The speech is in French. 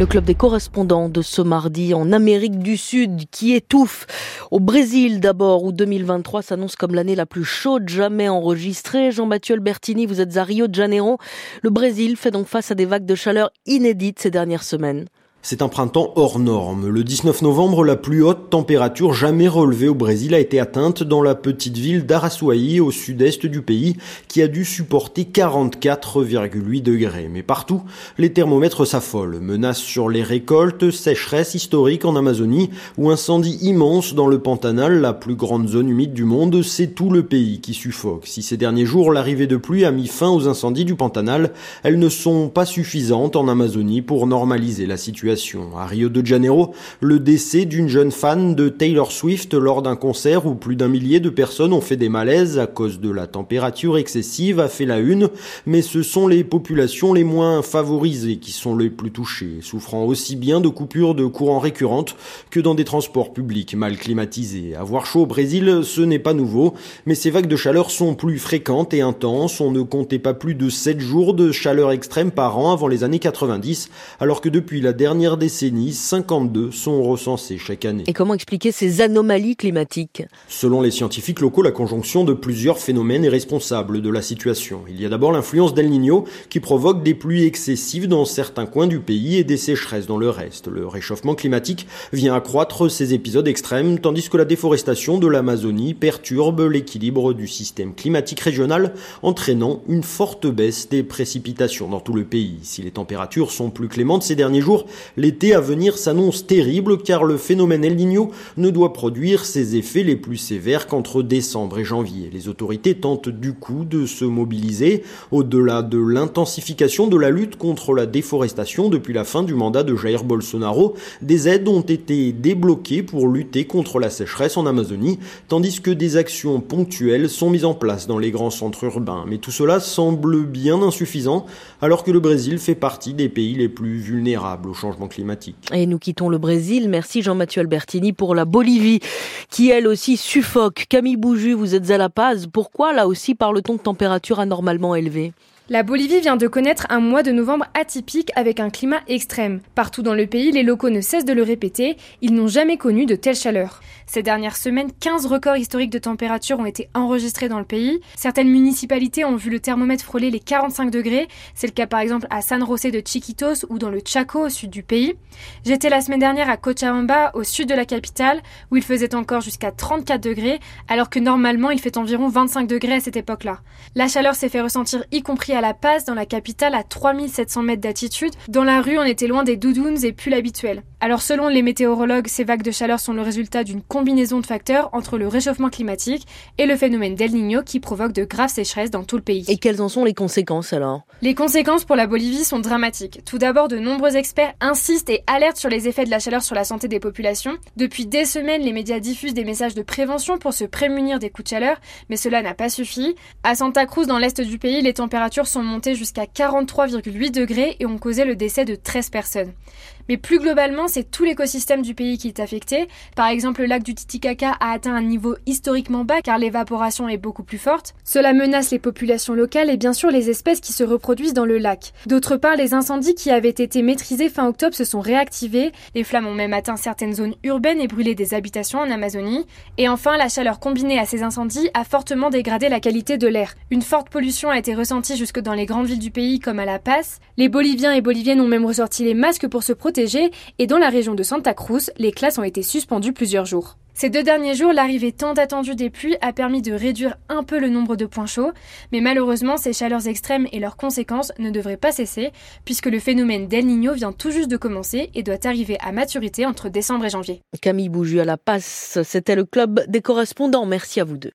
Le club des correspondants de ce mardi en Amérique du Sud qui étouffe. Au Brésil d'abord, où 2023 s'annonce comme l'année la plus chaude jamais enregistrée. Jean-Mathieu Albertini, vous êtes à Rio de Janeiro. Le Brésil fait donc face à des vagues de chaleur inédites ces dernières semaines. C'est un printemps hors norme. Le 19 novembre, la plus haute température jamais relevée au Brésil a été atteinte dans la petite ville d'Araçuaí au sud-est du pays qui a dû supporter 44,8 degrés. Mais partout, les thermomètres s'affolent. Menaces sur les récoltes, sécheresse historique en Amazonie ou incendie immense dans le Pantanal, la plus grande zone humide du monde, c'est tout le pays qui suffoque. Si ces derniers jours, l'arrivée de pluie a mis fin aux incendies du Pantanal, elles ne sont pas suffisantes en Amazonie pour normaliser la situation à Rio de Janeiro, le décès d'une jeune fan de Taylor Swift lors d'un concert où plus d'un millier de personnes ont fait des malaises à cause de la température excessive a fait la une, mais ce sont les populations les moins favorisées qui sont les plus touchées, souffrant aussi bien de coupures de courant récurrentes que dans des transports publics mal climatisés. Avoir chaud au Brésil, ce n'est pas nouveau, mais ces vagues de chaleur sont plus fréquentes et intenses. On ne comptait pas plus de 7 jours de chaleur extrême par an avant les années 90, alors que depuis la dernière dernière décennie, 52 sont recensés chaque année. Et comment expliquer ces anomalies climatiques? Selon les scientifiques locaux, la conjonction de plusieurs phénomènes est responsable de la situation. Il y a d'abord l'influence d'El Niño qui provoque des pluies excessives dans certains coins du pays et des sécheresses dans le reste. Le réchauffement climatique vient accroître ces épisodes extrêmes tandis que la déforestation de l'Amazonie perturbe l'équilibre du système climatique régional entraînant une forte baisse des précipitations dans tout le pays. Si les températures sont plus clémentes ces derniers jours, L'été à venir s'annonce terrible car le phénomène El Niño ne doit produire ses effets les plus sévères qu'entre décembre et janvier. Les autorités tentent du coup de se mobiliser au-delà de l'intensification de la lutte contre la déforestation depuis la fin du mandat de Jair Bolsonaro. Des aides ont été débloquées pour lutter contre la sécheresse en Amazonie, tandis que des actions ponctuelles sont mises en place dans les grands centres urbains. Mais tout cela semble bien insuffisant alors que le Brésil fait partie des pays les plus vulnérables au changement climatique. Et nous quittons le Brésil. Merci Jean-Mathieu Albertini pour la Bolivie, qui elle aussi suffoque. Camille Bouju, vous êtes à La Paz. Pourquoi là aussi parle-t-on de température anormalement élevée? La Bolivie vient de connaître un mois de novembre atypique avec un climat extrême. Partout dans le pays, les locaux ne cessent de le répéter, ils n'ont jamais connu de telle chaleur. Ces dernières semaines, 15 records historiques de température ont été enregistrés dans le pays. Certaines municipalités ont vu le thermomètre frôler les 45 degrés. C'est le cas par exemple à San José de Chiquitos ou dans le Chaco au sud du pays. J'étais la semaine dernière à Cochabamba au sud de la capitale où il faisait encore jusqu'à 34 degrés alors que normalement il fait environ 25 degrés à cette époque-là. La chaleur s'est fait ressentir y compris à la Paz, dans la capitale, à 3700 mètres d'altitude. Dans la rue, on était loin des doudounes et plus l'habituel. Alors selon les météorologues, ces vagues de chaleur sont le résultat d'une combinaison de facteurs entre le réchauffement climatique et le phénomène d'El Niño qui provoque de graves sécheresses dans tout le pays. Et quelles en sont les conséquences alors? Les conséquences pour la Bolivie sont dramatiques. Tout d'abord, de nombreux experts insistent et alertent sur les effets de la chaleur sur la santé des populations. Depuis des semaines, les médias diffusent des messages de prévention pour se prémunir des coups de chaleur, mais cela n'a pas suffi. À Santa Cruz, dans l'est du pays, les températures sont montées jusqu'à 43,8 degrés et ont causé le décès de 13 personnes. Mais plus globalement, c'est tout l'écosystème du pays qui est affecté. Par exemple, le lac du Titicaca a atteint un niveau historiquement bas car l'évaporation est beaucoup plus forte. Cela menace les populations locales et bien sûr les espèces qui se reproduisent dans le lac. D'autre part, les incendies qui avaient été maîtrisés fin octobre se sont réactivés. Les flammes ont même atteint certaines zones urbaines et brûlé des habitations en Amazonie. Et enfin, la chaleur combinée à ces incendies a fortement dégradé la qualité de l'air. Une forte pollution a été ressentie jusque dans les grandes villes du pays comme à La Paz. Les Boliviens et Boliviennes ont même ressorti les masques pour se protéger et dans la région de Santa Cruz, les classes ont été suspendues plusieurs jours. Ces deux derniers jours, l'arrivée tant attendue des pluies a permis de réduire un peu le nombre de points chauds, mais malheureusement, ces chaleurs extrêmes et leurs conséquences ne devraient pas cesser, puisque le phénomène d'El Niño vient tout juste de commencer et doit arriver à maturité entre décembre et janvier. Camille Bouju à la passe, c'était le club des correspondants. Merci à vous deux.